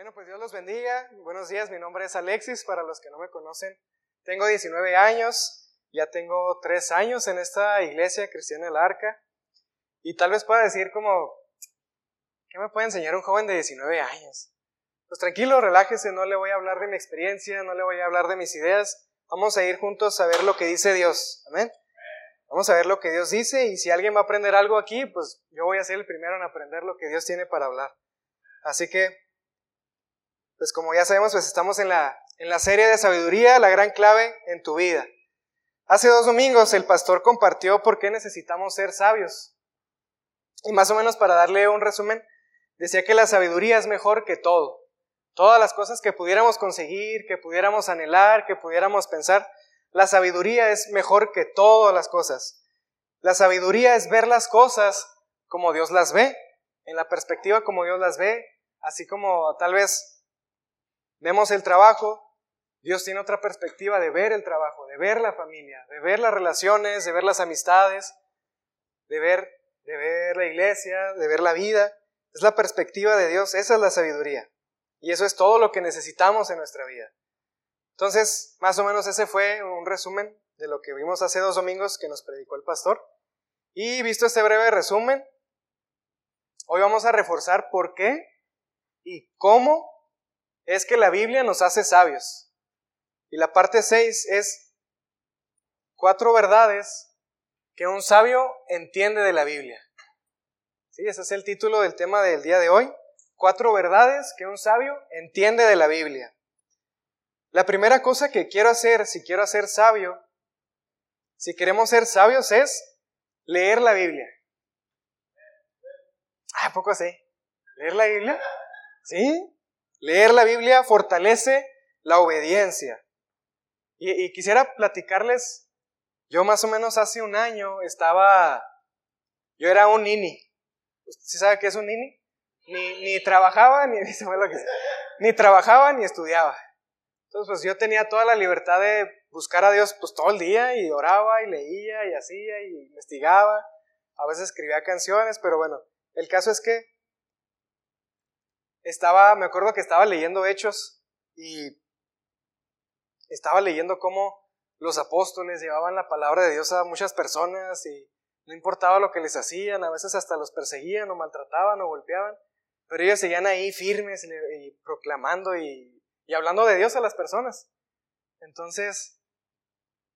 Bueno, pues Dios los bendiga. Buenos días, mi nombre es Alexis, para los que no me conocen. Tengo 19 años, ya tengo 3 años en esta iglesia cristiana del Arca. Y tal vez pueda decir como, ¿qué me puede enseñar un joven de 19 años? Pues tranquilo, relájese, no le voy a hablar de mi experiencia, no le voy a hablar de mis ideas. Vamos a ir juntos a ver lo que dice Dios. Amén. Vamos a ver lo que Dios dice y si alguien va a aprender algo aquí, pues yo voy a ser el primero en aprender lo que Dios tiene para hablar. Así que pues como ya sabemos, pues estamos en la, en la serie de sabiduría, la gran clave en tu vida. Hace dos domingos el pastor compartió por qué necesitamos ser sabios. Y más o menos para darle un resumen, decía que la sabiduría es mejor que todo. Todas las cosas que pudiéramos conseguir, que pudiéramos anhelar, que pudiéramos pensar, la sabiduría es mejor que todas las cosas. La sabiduría es ver las cosas como Dios las ve, en la perspectiva como Dios las ve, así como tal vez Vemos el trabajo, Dios tiene otra perspectiva de ver el trabajo, de ver la familia, de ver las relaciones, de ver las amistades, de ver, de ver la iglesia, de ver la vida. Es la perspectiva de Dios, esa es la sabiduría. Y eso es todo lo que necesitamos en nuestra vida. Entonces, más o menos ese fue un resumen de lo que vimos hace dos domingos que nos predicó el pastor. Y visto este breve resumen, hoy vamos a reforzar por qué y cómo es que la Biblia nos hace sabios. Y la parte 6 es cuatro verdades que un sabio entiende de la Biblia. ¿Sí? Ese es el título del tema del día de hoy. Cuatro verdades que un sabio entiende de la Biblia. La primera cosa que quiero hacer, si quiero ser sabio, si queremos ser sabios, es leer la Biblia. ¿A poco así? ¿Leer la Biblia? ¿Sí? Leer la Biblia fortalece la obediencia. Y, quisiera platicarles, yo más o menos hace un año estaba, yo era un nini. ¿Sí sabe qué es un nini? Ni, ni trabajaba, ni, ni trabajaba, ni estudiaba. Entonces, pues yo tenía toda la libertad de buscar a Dios pues todo el día y oraba y leía y hacía y investigaba. A veces escribía canciones, pero bueno, el caso es que estaba, me acuerdo que estaba leyendo Hechos y estaba leyendo cómo los apóstoles llevaban la palabra de Dios a muchas personas y no importaba lo que les hacían, a veces hasta los perseguían o maltrataban o golpeaban, pero ellos seguían ahí firmes y, proclamando y, y hablando de Dios a las personas. Entonces,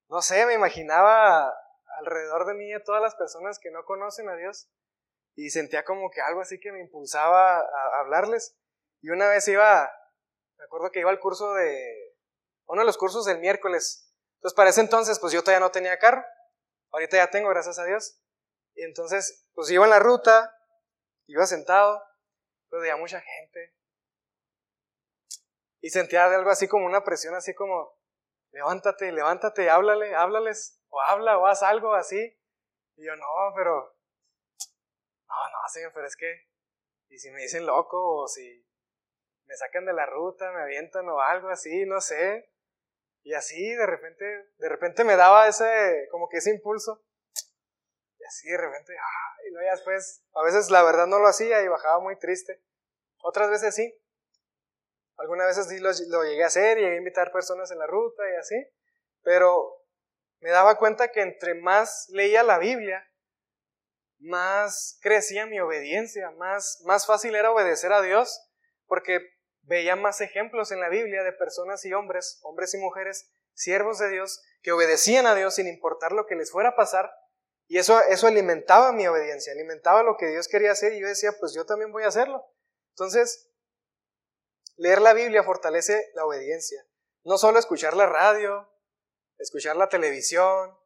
no sé, me imaginaba alrededor de mí a todas las personas que no conocen a Dios y sentía como que algo así que me impulsaba a hablarles. Y una vez iba, me acuerdo que iba al curso de, uno de los cursos del miércoles. Entonces para ese entonces pues yo todavía no tenía carro. Ahorita ya tengo, gracias a Dios. Y entonces pues iba en la ruta, iba sentado, pero veía mucha gente. Y sentía algo así como una presión, así como, levántate, levántate, háblale, háblales, o habla, o haz algo así. Y yo, no, pero no, no, señor, pero es que, y si me dicen loco, o si me sacan de la ruta, me avientan o algo así, no sé. Y así de repente, de repente me daba ese, como que ese impulso. Y así de repente, ah, y luego ya después, a veces la verdad no lo hacía y bajaba muy triste. Otras veces sí. Algunas veces sí lo, lo llegué a hacer, llegué a invitar personas en la ruta y así. Pero me daba cuenta que entre más leía la Biblia, más crecía mi obediencia, más, más fácil era obedecer a Dios, porque veía más ejemplos en la Biblia de personas y hombres, hombres y mujeres, siervos de Dios, que obedecían a Dios sin importar lo que les fuera a pasar, y eso, eso alimentaba mi obediencia, alimentaba lo que Dios quería hacer, y yo decía, pues yo también voy a hacerlo. Entonces, leer la Biblia fortalece la obediencia. No solo escuchar la radio, escuchar la televisión,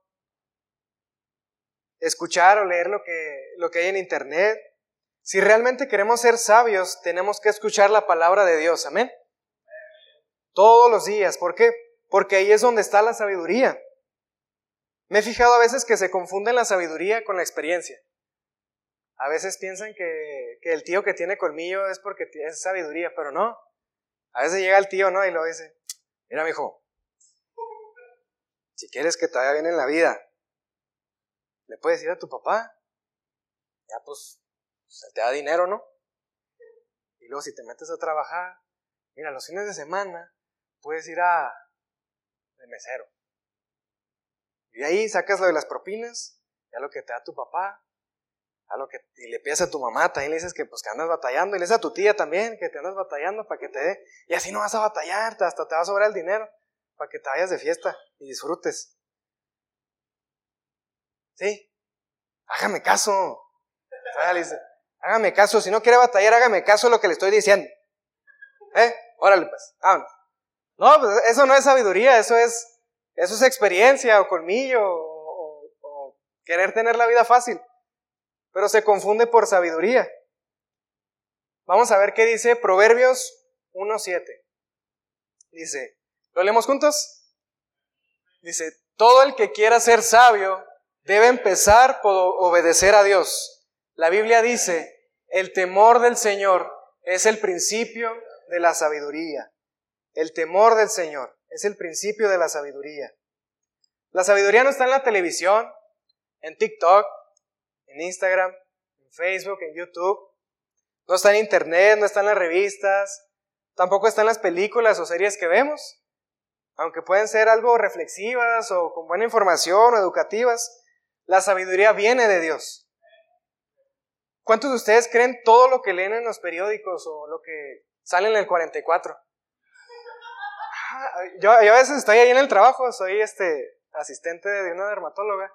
escuchar o leer lo que, lo que hay en Internet. Si realmente queremos ser sabios, tenemos que escuchar la palabra de Dios. Amén. Todos los días. ¿Por qué? Porque ahí es donde está la sabiduría. Me he fijado a veces que se confunden la sabiduría con la experiencia. A veces piensan que, que el tío que tiene colmillo es porque es sabiduría, pero no. A veces llega el tío, ¿no? Y lo dice, mira, mi hijo, si quieres que te vaya bien en la vida, le puedes decir a tu papá, ya pues, se te da dinero, ¿no? Y luego si te metes a trabajar, Mira, los fines de semana puedes ir a de mesero. Y ahí sacas lo de las propinas, ya lo que te da tu papá, a lo que, y le pides a tu mamá, también le dices que pues que andas batallando, y le dices a tu tía también que te andas batallando para que te dé, y así no vas a batallar, hasta te va a sobrar el dinero para que te vayas de fiesta y disfrutes. ¿Sí? Hágame caso. Hágame caso, si no quiere batallar, hágame caso lo que le estoy diciendo. ¿Eh? Órale pues, vámonos. No, pues eso no es sabiduría, eso es, eso es experiencia o colmillo o querer tener la vida fácil pero se confunde por sabiduría. Vamos a ver qué dice Proverbios 1.7. Dice, ¿lo leemos juntos? Dice, todo el que quiera ser sabio debe empezar por obedecer a Dios. La Biblia dice, el temor del Señor es el principio de la sabiduría. El temor del Señor es el principio de la sabiduría. La sabiduría no está en la televisión, en TikTok, en Instagram, en Facebook, en YouTube. No está en Internet, no está en las revistas, tampoco está en las películas o series que vemos. Aunque pueden ser algo reflexivas o con buena información o educativas, la sabiduría viene de Dios. ¿Cuántos de ustedes creen todo lo que leen en los periódicos o lo que sale en el 44? Ah, yo, yo, a veces estoy ahí en el trabajo, soy este asistente de una dermatóloga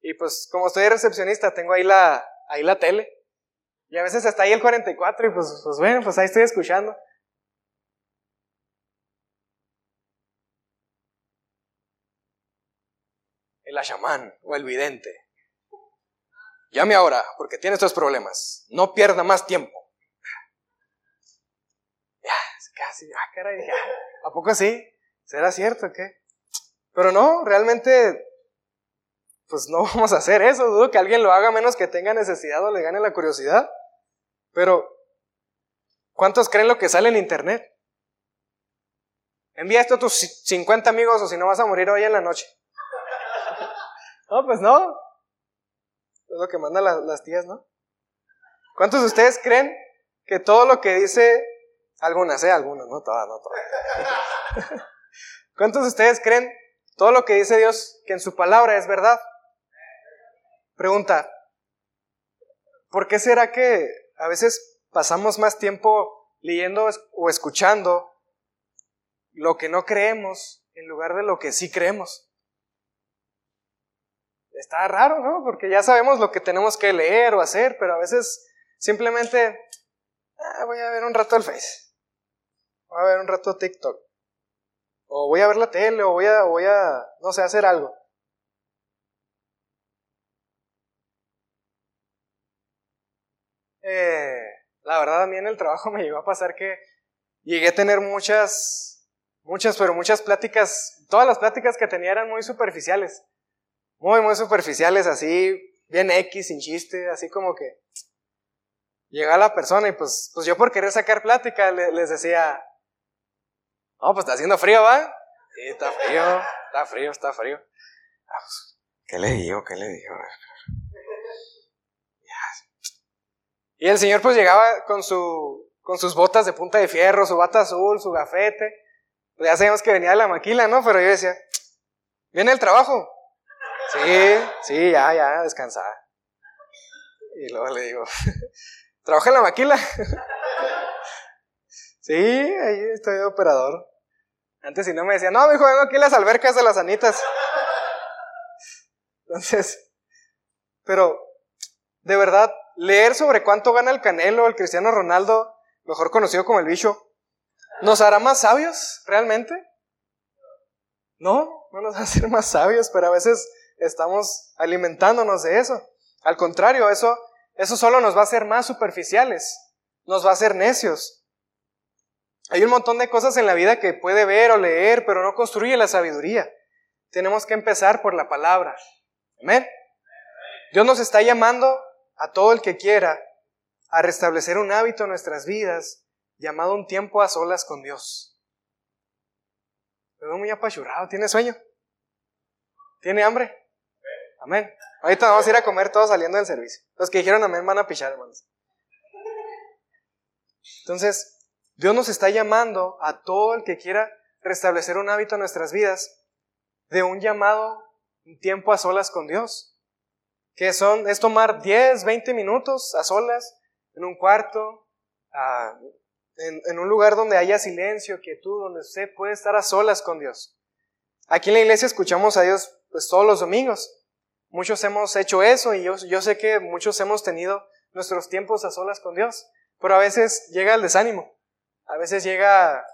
y pues como estoy recepcionista, tengo ahí la, ahí la tele. Y a veces está ahí el 44 y pues, pues bueno, pues ahí estoy escuchando. El ashamán o el vidente. Llame ahora, porque tiene estos problemas. No pierda más tiempo. Ya, casi, ah, caray, ¿a poco sí? ¿Será cierto o qué? Pero no, realmente pues no vamos a hacer eso, dudo que alguien lo haga menos que tenga necesidad o le gane la curiosidad. Pero, ¿cuántos creen lo que sale en internet? Envía esto a tus 50 amigos o si no vas a morir hoy en la noche. No, pues no. Es lo que mandan las, tías, ¿no? ¿Cuántos de ustedes creen que todo lo que dice, algunas, eh, algunas, no todas, no todas. ¿Cuántos de ustedes creen todo lo que dice Dios que en su palabra es verdad? Pregunta, ¿por qué será que a veces pasamos más tiempo leyendo o escuchando lo que no creemos en lugar de lo que sí creemos? Está raro, ¿no? Porque ya sabemos lo que tenemos que leer o hacer, pero a veces simplemente ah, voy a ver un rato el Face, voy a ver un rato TikTok, o voy a ver la tele, o voy a, voy a no sé, hacer algo. Eh, la verdad a mí en el trabajo me llegó a pasar que llegué a tener muchas, muchas, pero muchas pláticas, todas las pláticas que tenía eran muy superficiales, muy, muy superficiales, así, bien X, sin chiste, así como que llega la persona y pues, pues yo por querer sacar plática les decía, no, pues está haciendo frío, ¿va? Sí, está frío, está frío, está frío. Ah, pues, ¿Qué le digo? ¿Qué le digo? Y el señor pues llegaba con, su, con sus botas de punta de fierro, su bata azul, su gafete. Pues ya sabíamos que venía de la maquila, ¿no? Pero yo decía, ¿viene el trabajo? Sí, sí, ya, ya, descansar. Y luego le digo, ¿trabaja en la maquila? sí, ahí estoy de operador. Antes si no me decía, no, mi hijo, vengo aquí a las albercas de las anitas. Entonces, pero de verdad, leer sobre cuánto gana el Canelo, el Cristiano Ronaldo, mejor conocido como el bicho, ¿nos hará más sabios realmente? No, no nos va a más sabios, pero a veces estamos alimentándonos de eso. Al contrario, eso, eso solo nos va a hacer más superficiales, nos va a hacer necios. Hay un montón de cosas en la vida que puede ver o leer, pero no construye la sabiduría. Tenemos que empezar por la palabra. Amén. Dios nos está llamando a todo el que quiera a restablecer un hábito en nuestras vidas llamado un tiempo a solas con Dios. Me muy apachurrado. ¿Tiene sueño? ¿Tiene hambre? Amén. Ahorita vamos a ir a comer todos saliendo del servicio. Los que dijeron amén van a pichar, hermanos. Entonces, Dios nos está llamando a todo el que quiera restablecer un hábito en nuestras vidas de un llamado, un tiempo a solas con Dios. Que son, es tomar 10, 20 minutos a solas en un cuarto, en, un lugar donde haya silencio, quietud, donde usted puede estar a solas con Dios. Aquí en la iglesia escuchamos a Dios pues todos los domingos. Muchos hemos hecho eso y yo, yo sé que muchos hemos tenido nuestros tiempos a solas con Dios, pero a veces llega el desánimo, a veces llega,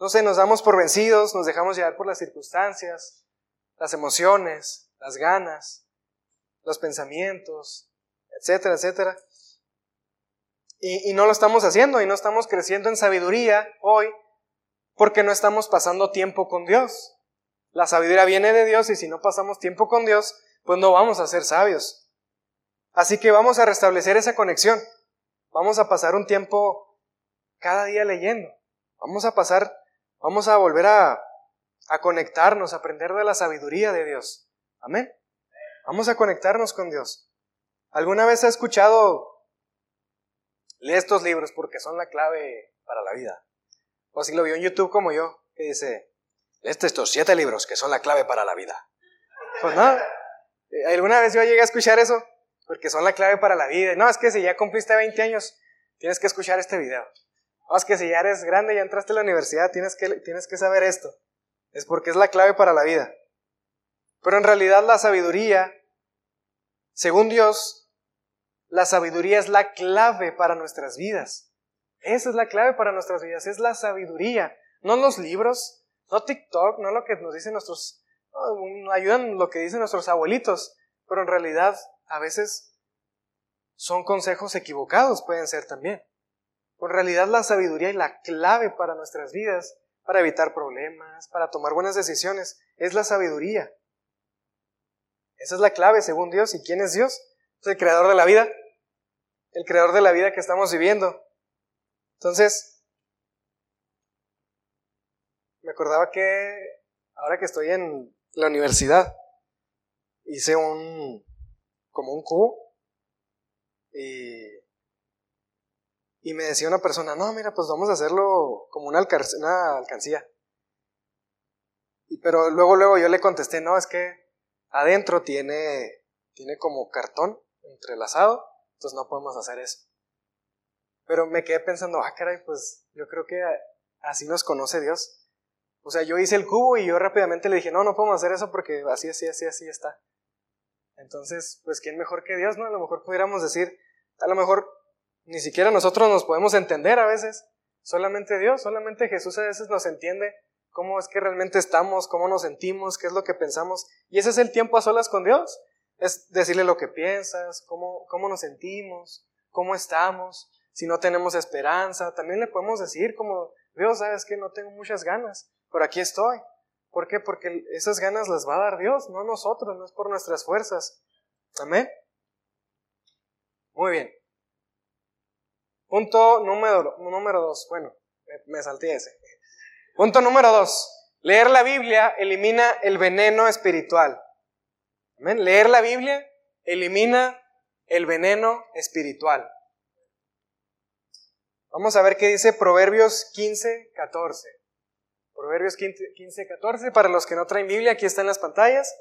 no sé, nos damos por vencidos, nos dejamos llevar por las circunstancias, las emociones, las ganas, los pensamientos, etcétera, etcétera. Y, y no lo estamos haciendo y no estamos creciendo en sabiduría hoy porque no estamos pasando tiempo con Dios. La sabiduría viene de Dios y si no pasamos tiempo con Dios, pues no vamos a ser sabios. Así que vamos a restablecer esa conexión. Vamos a pasar un tiempo cada día leyendo. Vamos a pasar, vamos a volver a, conectarnos, a aprender de la sabiduría de Dios. Amén. Vamos a conectarnos con Dios. ¿Alguna vez ha escuchado, lee estos libros porque son la clave para la vida? O si lo vio en YouTube como yo, que dice, estos siete libros que son la clave para la vida. Pues no, alguna vez yo llegué a escuchar eso, porque son la clave para la vida. No, es que si ya cumpliste 20 años, tienes que escuchar este video. No, es que si ya eres grande ya entraste a la universidad, tienes que, tienes que saber esto. Es porque es la clave para la vida. Pero en realidad la sabiduría, según Dios, la sabiduría es la clave para nuestras vidas. Esa es la clave para nuestras vidas, es la sabiduría, no los libros, no TikTok, no lo que nos dicen nuestros, ayudan lo que dicen nuestros abuelitos, pero en realidad a veces son consejos equivocados, pueden ser también. En realidad la sabiduría y la clave para nuestras vidas, para evitar problemas, para tomar buenas decisiones, es la sabiduría. Esa es la clave según Dios. ¿Y quién es Dios? Es el creador de la vida, el creador de la vida que estamos viviendo. Entonces, me acordaba que ahora que estoy en la universidad, hice un, como un cubo, y, y me decía una persona, no, mira, pues vamos a hacerlo como una, una alcancía. Y, pero luego, luego yo le contesté, no, es que adentro tiene, tiene como cartón entrelazado, entonces no podemos hacer eso. Pero me quedé pensando, ah, caray, pues yo creo que así nos conoce Dios. O sea, yo hice el cubo y yo rápidamente le dije, no, no podemos hacer eso porque así, así, así, así está. Entonces, pues, ¿quién mejor que Dios, no? A lo mejor pudiéramos decir, a lo mejor ni siquiera nosotros nos podemos entender a veces. Solamente Dios, solamente Jesús a veces nos entiende cómo es que realmente estamos, cómo nos sentimos, qué es lo que pensamos. Y ese es el tiempo a solas con Dios. Es decirle lo que piensas, cómo, cómo nos sentimos, cómo estamos, si no tenemos esperanza. También le podemos decir como, Dios, sabes que no tengo muchas ganas pero aquí estoy. ¿Por qué? Porque esas ganas las va a dar Dios, no nosotros, no es por nuestras fuerzas. Amén. Muy bien. Punto número, dos. Bueno, me, salté ese. Punto número dos. Leer la Biblia elimina el veneno espiritual. Amén. Leer la Biblia elimina el veneno espiritual. Vamos a ver qué dice Proverbios 15, 14. Proverbios 15, 14, para los que no traen Biblia, aquí está en las pantallas.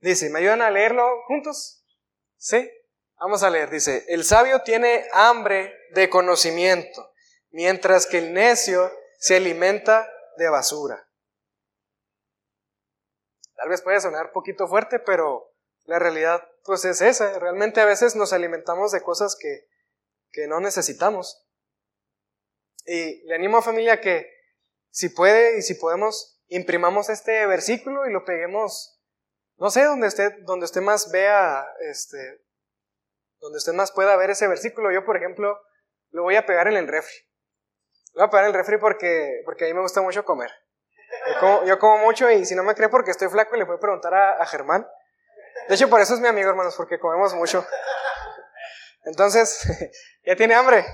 Dice, ¿me ayudan a leerlo juntos? ¿Sí? Vamos a leer, dice, el sabio tiene hambre de conocimiento, mientras que el necio se alimenta de basura. Tal vez puede sonar poquito fuerte, pero la realidad pues es esa. Realmente a veces nos alimentamos de cosas que, que no necesitamos. Y le animo a familia que si puede y si podemos, imprimamos este versículo y lo peguemos, no sé, donde usted, donde usted más vea, este, donde usted más pueda ver ese versículo. Yo, por ejemplo, lo voy a pegar en el refri. Lo voy a pegar en el refri porque, porque a mí me gusta mucho comer. Yo como, mucho y si no me cree porque estoy flaco, le puedo preguntar a, a Germán. De hecho, por eso es mi amigo, hermanos, porque comemos mucho. Entonces, ¿ya tiene hambre?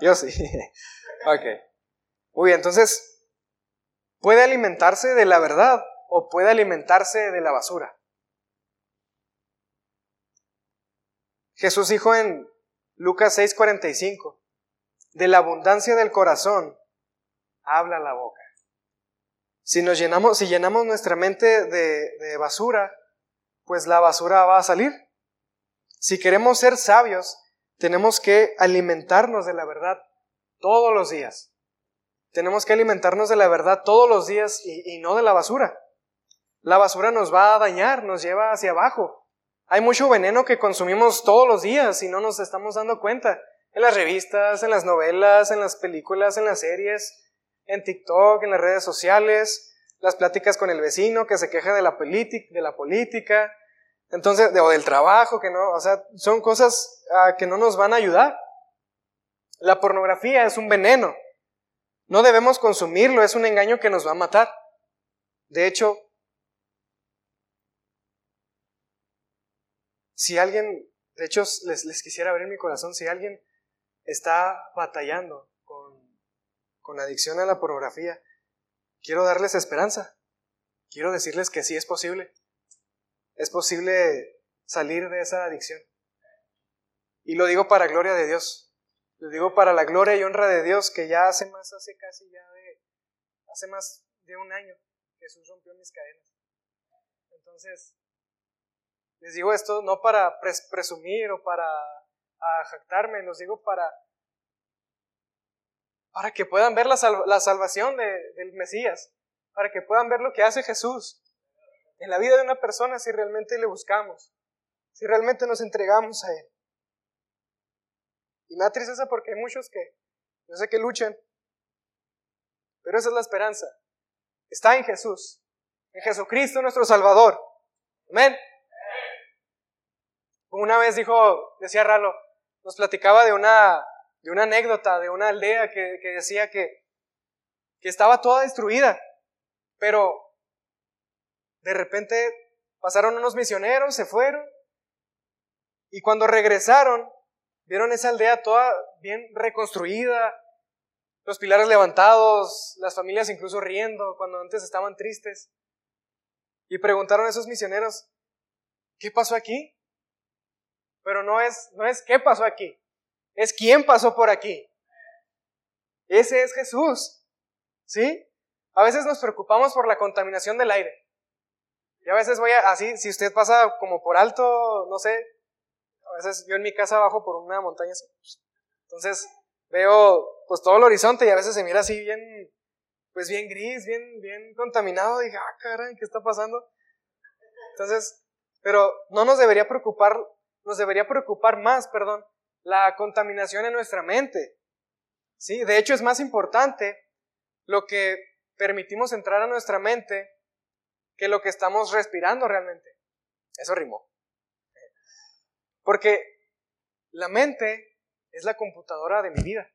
Yo sí. Ok. Muy bien, entonces, puede alimentarse de la verdad o puede alimentarse de la basura. Jesús dijo en Lucas 6:45. De la abundancia del corazón habla la boca. Si nos llenamos, si llenamos nuestra mente de, de basura, pues la basura va a salir. Si queremos ser sabios, tenemos que alimentarnos de la verdad todos los días. Tenemos que alimentarnos de la verdad todos los días y, no de la basura. La basura nos va a dañar, nos lleva hacia abajo. Hay mucho veneno que consumimos todos los días y no nos estamos dando cuenta. En las revistas, en las novelas, en las películas, en las series, en TikTok, en las redes sociales, las pláticas con el vecino que se queja de la, de la política, entonces, o del trabajo, que no, o sea, son cosas ah, que no nos van a ayudar. La pornografía es un veneno. No debemos consumirlo, es un engaño que nos va a matar. De hecho, si alguien, de hecho les, quisiera abrir mi corazón, si alguien está batallando con, con adicción a la pornografía, quiero darles esperanza. Quiero decirles que sí es posible. Es posible salir de esa adicción. Y lo digo para gloria de Dios. Lo digo para la gloria y honra de Dios que ya hace más, hace casi ya de, hace más de un año Jesús rompió mis cadenas. Entonces, les digo esto no para presumir o para jactarme, los digo para, para que puedan ver la, la salvación del Mesías, para que puedan ver lo que hace Jesús en la vida de una persona si realmente le buscamos, si realmente nos entregamos a Él. Y me da tristeza porque hay muchos que, yo sé que luchan, pero esa es la esperanza. Está en Jesús, en Jesucristo nuestro Salvador. Amén. Una vez dijo, decía Ralo, nos platicaba de una, de una anécdota de una aldea que, que decía que, que estaba toda destruida, pero de repente pasaron unos misioneros, se fueron, y cuando regresaron, vieron esa aldea toda bien reconstruida, los pilares levantados, las familias incluso riendo cuando antes estaban tristes. Y preguntaron a esos misioneros, ¿qué pasó aquí? Pero no es, no es qué pasó aquí, es quién pasó por aquí. Ese es Jesús. ¿Sí? A veces nos preocupamos por la contaminación del aire. Y a veces voy a, así, si usted pasa como por alto, no sé, veces yo en mi casa bajo por una montaña así. Entonces veo pues todo el horizonte y a veces se mira así bien, pues bien gris, bien, bien contaminado. Y dije, ah, caray, ¿qué está pasando? Entonces, pero no nos debería preocupar, nos debería preocupar más, perdón, la contaminación en nuestra mente. ¿Sí? De hecho, es más importante lo que permitimos entrar a nuestra mente que lo que estamos respirando realmente. Eso rimó. Porque la mente es la computadora de mi vida.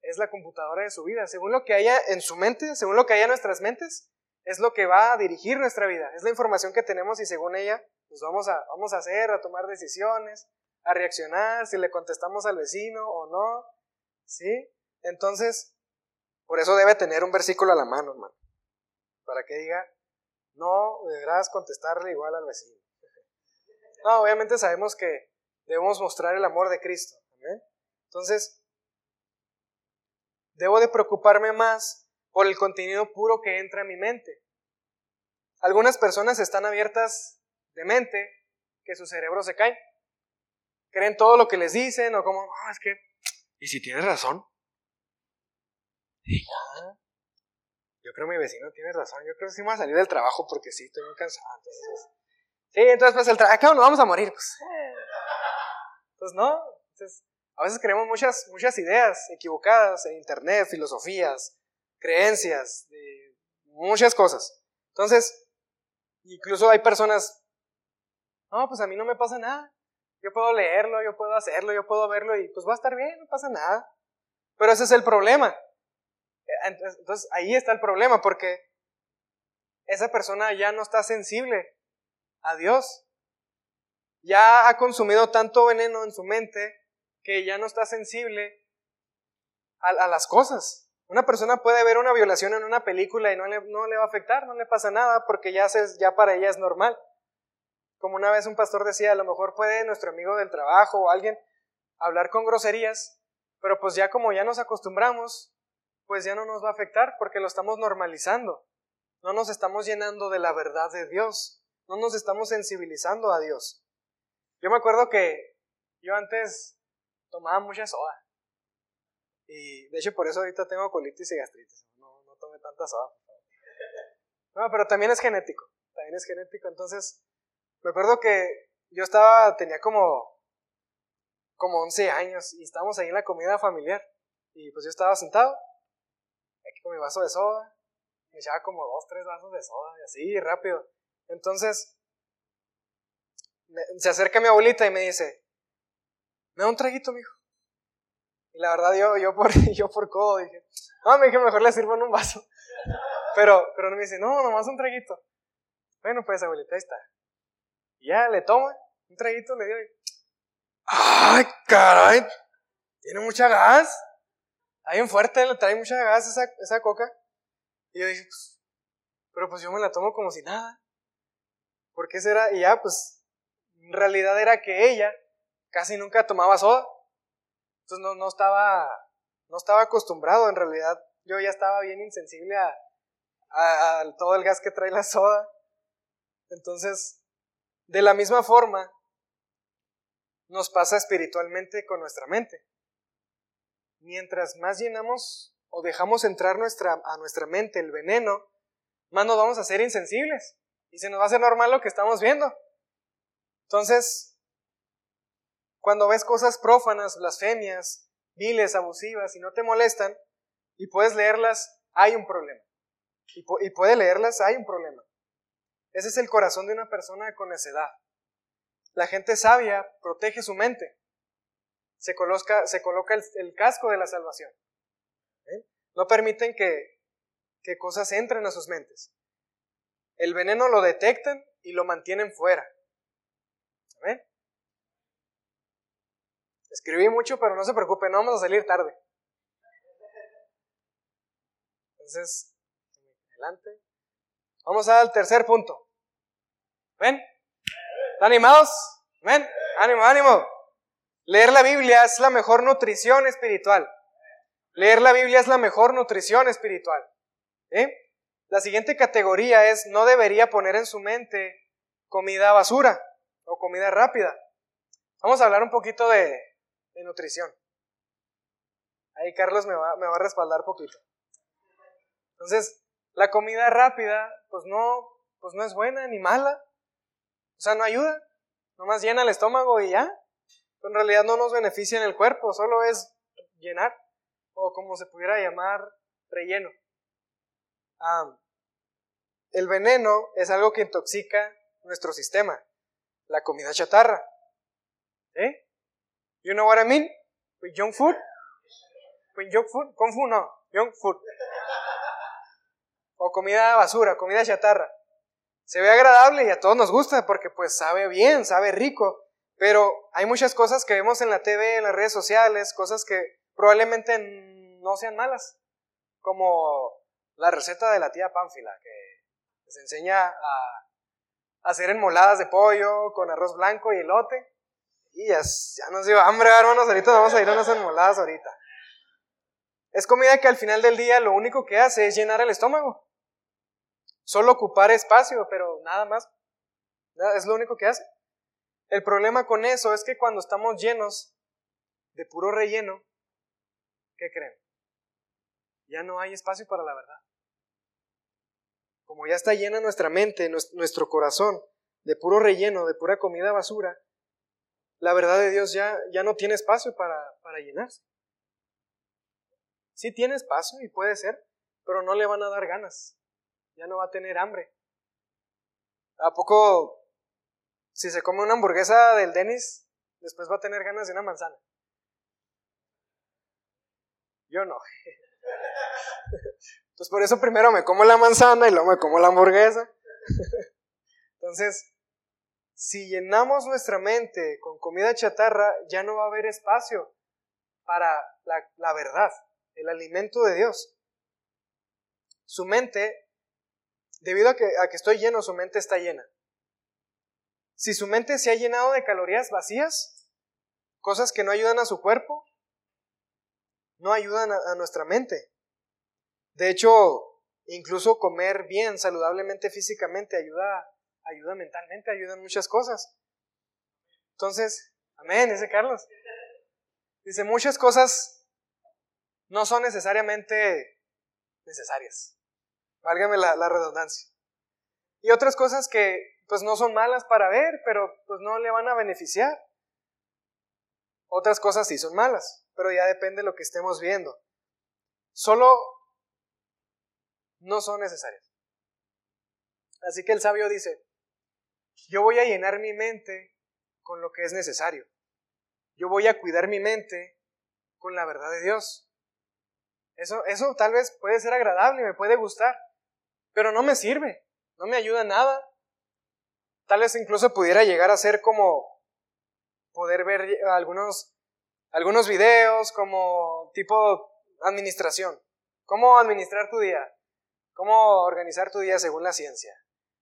Es la computadora de su vida. Según lo que haya en su mente, según lo que haya en nuestras mentes, es lo que va a dirigir nuestra vida. Es la información que tenemos y según ella, pues vamos a, vamos a hacer, a tomar decisiones, a reaccionar, si le contestamos al vecino o no. ¿Sí? Entonces, por eso debe tener un versículo a la mano, hermano. Para que diga, no deberás contestarle igual al vecino. No, obviamente sabemos que debemos mostrar el amor de Cristo. Entonces, debo de preocuparme más por el contenido puro que entra en mi mente. Algunas personas están abiertas de mente que su cerebro se cae. Creen todo lo que les dicen o como, ah, es que, ¿y si tienes razón? yo creo que mi vecino tiene razón, yo creo que sí me voy a salir del trabajo porque sí, estoy muy cansado. Entonces, sí, entonces pues el trabajo, nos vamos a morir. Pues, pues no, entonces, a veces creemos muchas, muchas ideas equivocadas en internet, filosofías, creencias, de muchas cosas. Entonces, incluso hay personas, no, pues a mí no me pasa nada. Yo puedo leerlo, yo puedo hacerlo, yo puedo verlo y pues va a estar bien, no pasa nada. Pero ese es el problema. Entonces ahí está el problema porque esa persona ya no está sensible a Dios. Ya ha consumido tanto veneno en su mente que ya no está sensible a, las cosas. Una persona puede ver una violación en una película y no le, no le va a afectar, no le pasa nada porque ya, se, ya para ella es normal. Como una vez un pastor decía, a lo mejor puede nuestro amigo del trabajo o alguien hablar con groserías, pero pues ya como ya nos acostumbramos, pues ya no nos va a afectar porque lo estamos normalizando. No nos estamos llenando de la verdad de Dios, no nos estamos sensibilizando a Dios. Yo me acuerdo que yo antes tomaba mucha soda. Y de hecho por eso ahorita tengo colitis y gastritis. No, no tomé tanta soda. No, pero también es genético. También es genético. Entonces, me acuerdo que yo estaba, tenía como, como 11 años y estábamos ahí en la comida familiar. Y pues yo estaba sentado, aquí con mi vaso de soda, me echaba como dos, tres vasos de soda y así, rápido. Entonces, se acerca mi abuelita y me dice, me da un traguito, mijo. Y la verdad yo, yo, por, yo por codo dije, no, me dije, mejor le sirvo en un vaso. Pero, pero me dice, no, nomás un traguito. Bueno, pues abuelita, ahí está. Y ya le toma, un traguito le dio ¡ay, caray! Tiene mucha gas. Está bien fuerte, le trae mucha gas esa, esa coca. Y yo dije, pues, pero pues yo me la tomo como si nada. ¿Por qué será? Y ya, pues, en realidad era que ella casi nunca tomaba soda. Entonces no, no estaba, no estaba acostumbrado, en realidad yo ya estaba bien insensible a, todo el gas que trae la soda. Entonces, de la misma forma, nos pasa espiritualmente con nuestra mente. Mientras más llenamos o dejamos entrar nuestra, a nuestra mente el veneno, más nos vamos a ser insensibles y se nos va a hacer normal lo que estamos viendo. Entonces, cuando ves cosas prófanas, blasfemias, viles, abusivas y no te molestan y puedes leerlas, hay un problema. Y, puede leerlas, hay un problema. Ese es el corazón de una persona con necedad. La gente sabia protege su mente. Se coloca, el casco de la salvación. No permiten que cosas entren a sus mentes. El veneno lo detectan y lo mantienen fuera. ¿Ven? Escribí mucho, pero no se preocupe, no vamos a salir tarde. Entonces, adelante. Vamos al tercer punto. ¿Ven? ¿Están animados? ¿Ven? Ánimo, ánimo. Leer la Biblia es la mejor nutrición espiritual. Leer la Biblia es la mejor nutrición espiritual. ¿Eh? La siguiente categoría es no debería poner en su mente comida basura o comida rápida. Vamos a hablar un poquito de, nutrición. Ahí Carlos me va, me va a respaldar poquito. Entonces, la comida rápida, pues no, pues no es buena ni mala. O sea, no ayuda. Nomás llena el estómago y ya. en realidad no nos beneficia en el cuerpo, solo es llenar o como se pudiera llamar, relleno. Ah, el veneno es algo que intoxica nuestro sistema, la comida chatarra. ¿Eh? You know what I mean? With junk food? With junk food? Kung fu no, junk food. O comida basura, comida chatarra. Se ve agradable y a todos nos gusta porque pues sabe bien, sabe rico. Pero hay muchas cosas que vemos en la TV, en las redes sociales, cosas que probablemente no sean malas, como la receta de la tía Pánfila, que les enseña a hacer enmoladas de pollo con arroz blanco y elote. Y ya, ya nos dio hambre, hermanos, ahorita vamos a ir a unas enmoladas ahorita. Es comida que al final del día lo único que hace es llenar el estómago. Solo ocupar espacio, pero nada más. Es lo único que hace. El problema con eso es que cuando estamos llenos de puro relleno, ¿qué creen? Ya no hay espacio para la verdad. Como ya está llena nuestra mente, nuestro corazón, de puro relleno, de pura comida basura, la verdad de Dios ya, ya no tiene espacio para, para llenarse. Sí tiene espacio y puede ser, pero no le van a dar ganas. Ya no va a tener hambre. ¿A poco, si se come una hamburguesa del Denis, después va a tener ganas de una manzana? Yo no. Entonces por eso primero me como la manzana y luego me como la hamburguesa. Entonces, si llenamos nuestra mente con comida chatarra, ya no va a haber espacio para la, verdad, el alimento de Dios. Su mente, debido a que, a que estoy lleno, su mente está llena. Si su mente se ha llenado de calorías vacías, cosas que no ayudan a su cuerpo, no ayudan a, nuestra mente. De hecho, incluso comer bien, saludablemente físicamente, ayuda, ayuda mentalmente, ayuda en muchas cosas. Entonces, amén, dice Carlos. Dice, muchas cosas no son necesariamente necesarias. Válgame la, la redundancia. Y otras cosas que pues no son malas para ver, pero pues no le van a beneficiar. Otras cosas sí son malas, pero ya depende de lo que estemos viendo. Solo no son necesarias. Así que el sabio dice, yo voy a llenar mi mente con lo que es necesario. Yo voy a cuidar mi mente con la verdad de Dios. Eso, eso tal vez puede ser agradable, me puede gustar, pero no me sirve, no me ayuda nada. Tal vez incluso pudiera llegar a ser como poder ver algunos, algunos videos como tipo administración. ¿Cómo administrar tu día? ¿Cómo organizar tu día según la ciencia?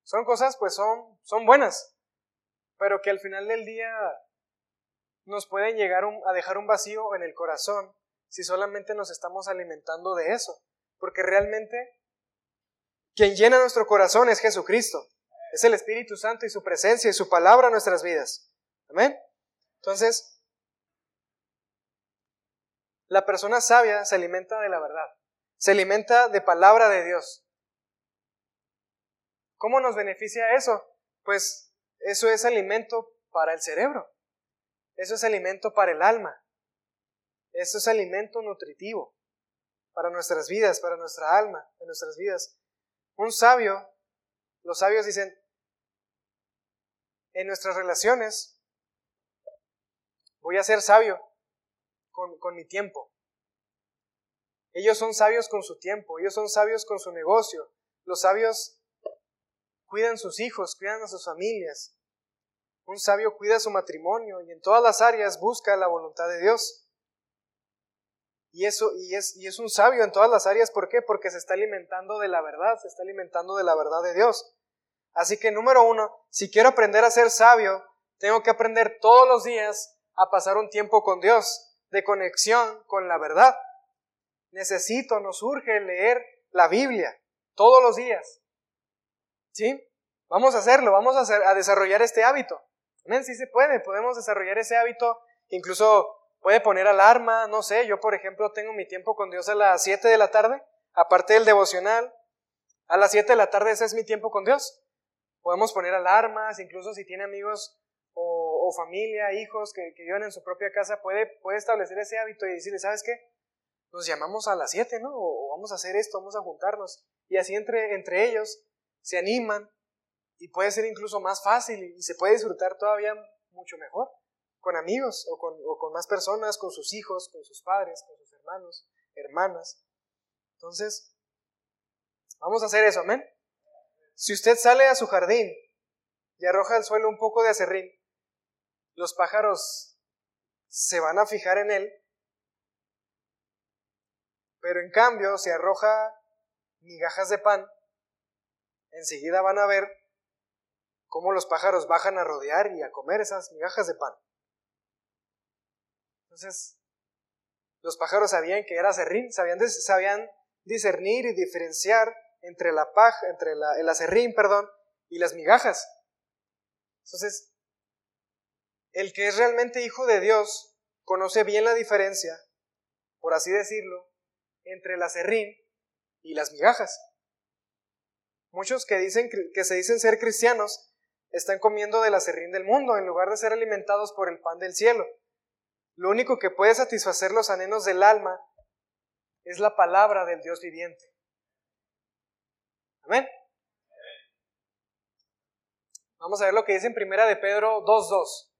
Son cosas, pues son, son buenas, pero que al final del día nos pueden llegar a dejar un vacío en el corazón si solamente nos estamos alimentando de eso. Porque realmente quien llena nuestro corazón es Jesucristo. Es el Espíritu Santo y su presencia y su palabra en nuestras vidas. Amén. Entonces, la persona sabia se alimenta de la verdad, se alimenta de palabra de Dios. ¿Cómo nos beneficia eso? Pues eso es alimento para el cerebro, eso es alimento para el alma, eso es alimento nutritivo para nuestras vidas, para nuestra alma, en nuestras vidas. Un sabio, los sabios dicen, en nuestras relaciones Voy a ser sabio con, con mi tiempo. Ellos son sabios con su tiempo, ellos son sabios con su negocio. Los sabios cuidan sus hijos, cuidan a sus familias. Un sabio cuida su matrimonio y en todas las áreas busca la voluntad de Dios. Y eso y es, y es un sabio en todas las áreas, ¿por qué? Porque se está alimentando de la verdad, se está alimentando de la verdad de Dios. Así que número uno, si quiero aprender a ser sabio, tengo que aprender todos los días a pasar un tiempo con Dios, de conexión con la verdad. Necesito, nos urge leer la Biblia todos los días. ¿Sí? Vamos a hacerlo, vamos a, hacer, a desarrollar este hábito. Amén, sí se puede, podemos desarrollar ese hábito, incluso puede poner alarma, no sé, yo por ejemplo tengo mi tiempo con Dios a las 7 de la tarde, aparte del devocional, a las 7 de la tarde ese es mi tiempo con Dios. Podemos poner alarmas, incluso si tiene amigos o, familia, hijos que, viven en su propia casa, puede, establecer ese hábito y decirle, ¿sabes qué? Nos llamamos a las 7, ¿no? O, vamos a hacer esto, vamos a juntarnos. Y así entre, entre ellos se animan y puede ser incluso más fácil y, se puede disfrutar todavía mucho mejor con amigos o con, o con más personas, con sus hijos, con sus padres, con sus hermanos, hermanas. Entonces, vamos a hacer eso, amén. Si usted sale a su jardín y arroja al suelo un poco de acerrín, los pájaros se van a fijar en él, pero en cambio si arroja migajas de pan, enseguida van a ver cómo los pájaros bajan a rodear y a comer esas migajas de pan. Entonces, los pájaros sabían que era sabían, sabían discernir y diferenciar entre la paja, entre el acerrín, perdón, y las migajas. Entonces, el que es realmente hijo de Dios conoce bien la diferencia, por así decirlo, entre el acerrín y las migajas. Muchos que dicen que se dicen ser cristianos están comiendo del acerrín del mundo en lugar de ser alimentados por el pan del cielo. Lo único que puede satisfacer los anhelos del alma es la palabra del Dios viviente. Amén. Vamos a ver lo que dice en primera de Pedro 2.2.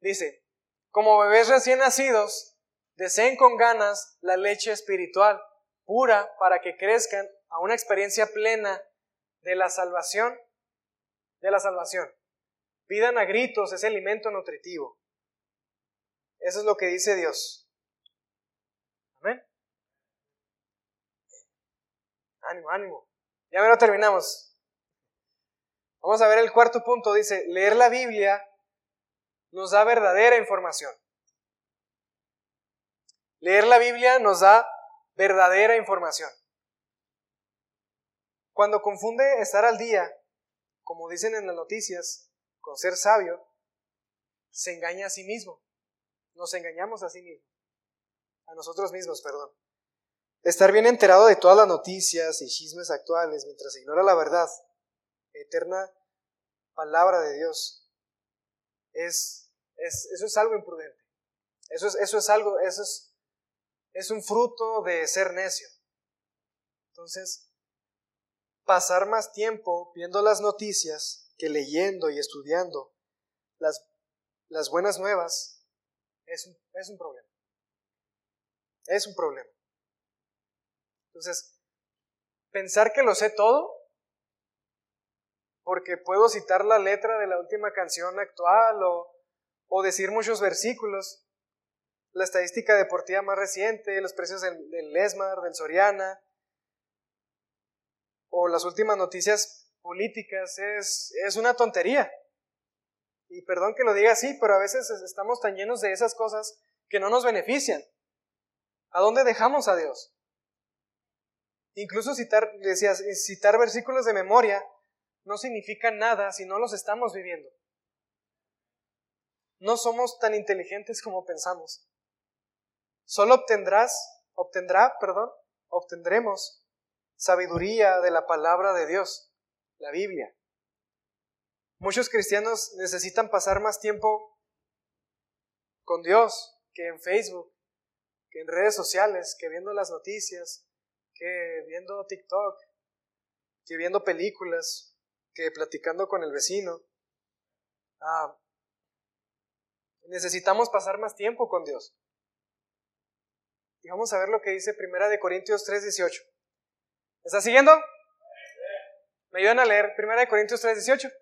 Dice, como bebés recién nacidos, deseen con ganas la leche espiritual, pura, para que crezcan a una experiencia plena de la salvación, de la salvación. Pidan a gritos ese alimento nutritivo. Eso es lo que dice Dios. Amén. Ánimo, ánimo. Ya me lo terminamos. Vamos a ver el cuarto punto. Dice, leer la Biblia nos da verdadera información. Leer la Biblia nos da verdadera información. Cuando confunde estar al día, como dicen en las noticias, con ser sabio, se engaña a sí mismo. Nos engañamos a sí mismo. A nosotros mismos, perdón. Estar bien enterado de todas las noticias y chismes actuales mientras ignora la verdad, eterna palabra de Dios, es, eso es algo imprudente. Eso es, eso es algo, eso es, es un fruto de ser necio. Entonces, pasar más tiempo viendo las noticias que leyendo y estudiando las, las buenas nuevas es un, es un problema. Es un problema. Entonces, pensar que lo sé todo, porque puedo citar la letra de la última canción actual o, o decir muchos versículos, la estadística deportiva más reciente, los precios del, del Esmar, del Soriana, o las últimas noticias políticas es, es una tontería. Y perdón que lo diga así, pero a veces estamos tan llenos de esas cosas que no nos benefician. ¿A dónde dejamos a Dios? Incluso citar, decías, citar versículos de memoria no significa nada si no los estamos viviendo. No somos tan inteligentes como pensamos. Solo obtendrás, obtendrá, perdón, obtendremos sabiduría de la palabra de Dios, la Biblia. Muchos cristianos necesitan pasar más tiempo con Dios que en Facebook, que en redes sociales, que viendo las noticias, que viendo TikTok, que viendo películas, que platicando con el vecino. Ah, necesitamos pasar más tiempo con Dios. Y vamos a ver lo que dice Primera de Corintios 3:18. ¿Está siguiendo? ¿Me ayudan a leer 1 Corintios 3:18?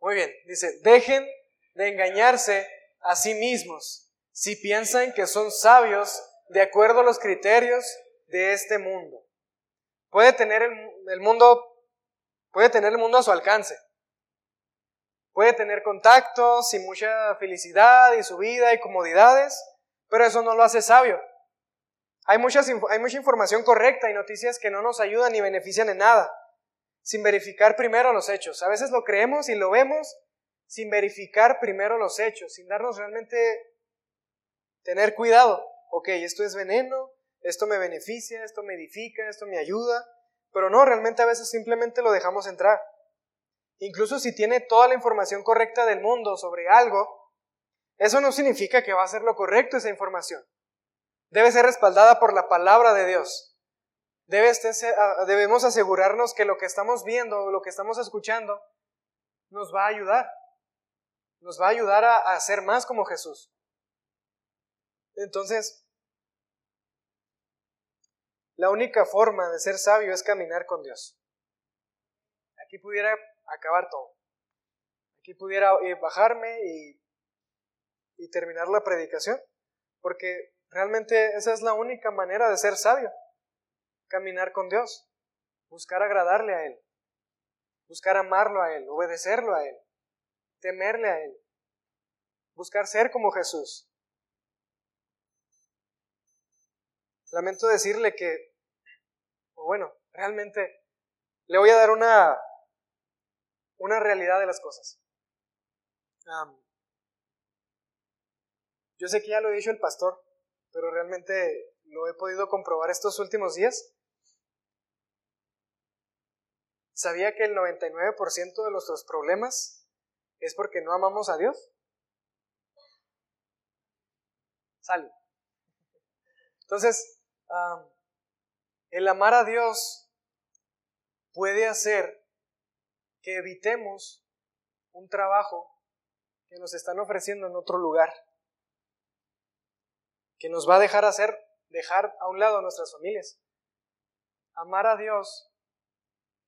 Muy bien, dice, dejen de engañarse a sí mismos si piensan que son sabios de acuerdo a los criterios de este mundo. Puede tener el, mundo, puede tener el mundo a su alcance. Puede tener contactos y mucha felicidad y su vida y comodidades, pero eso no lo hace sabio. Hay, mucha información correcta y noticias que no nos ayudan ni benefician en nada, sin verificar primero los hechos. A veces lo creemos y lo vemos sin verificar primero los hechos, sin darnos realmente tener cuidado. Ok, esto es veneno, esto me beneficia, esto me edifica, esto me ayuda, pero no, realmente a veces simplemente lo dejamos entrar. Incluso si tiene toda la información correcta del mundo sobre algo, eso no significa que va a ser lo correcto esa información debe ser respaldada por la palabra de Dios. Debe debemos asegurarnos que lo que estamos viendo, lo que estamos escuchando, nos va a ayudar. Nos va a ayudar a, ser más como Jesús. Entonces, la única forma de ser sabio es caminar con Dios. Aquí pudiera acabar todo. Aquí pudiera bajarme y, y terminar la predicación, porque Realmente esa es la única manera de ser sabio. Caminar con Dios, buscar agradarle a Él, buscar amarlo a Él, obedecerlo a Él, temerle a Él, buscar ser como Jesús. Lamento decirle que, bueno, realmente le voy a dar una, una realidad de las cosas. yo sé que ya lo he dicho el pastor, pero realmente lo he podido comprobar estos últimos días. ¿Sabía que el 99% de nuestros problemas es porque no amamos a Dios? Sale. Entonces, el amar a Dios puede hacer que evitemos un trabajo que nos están ofreciendo en otro lugar que nos va a dejar hacer, dejar a un lado a nuestras familias. Amar a Dios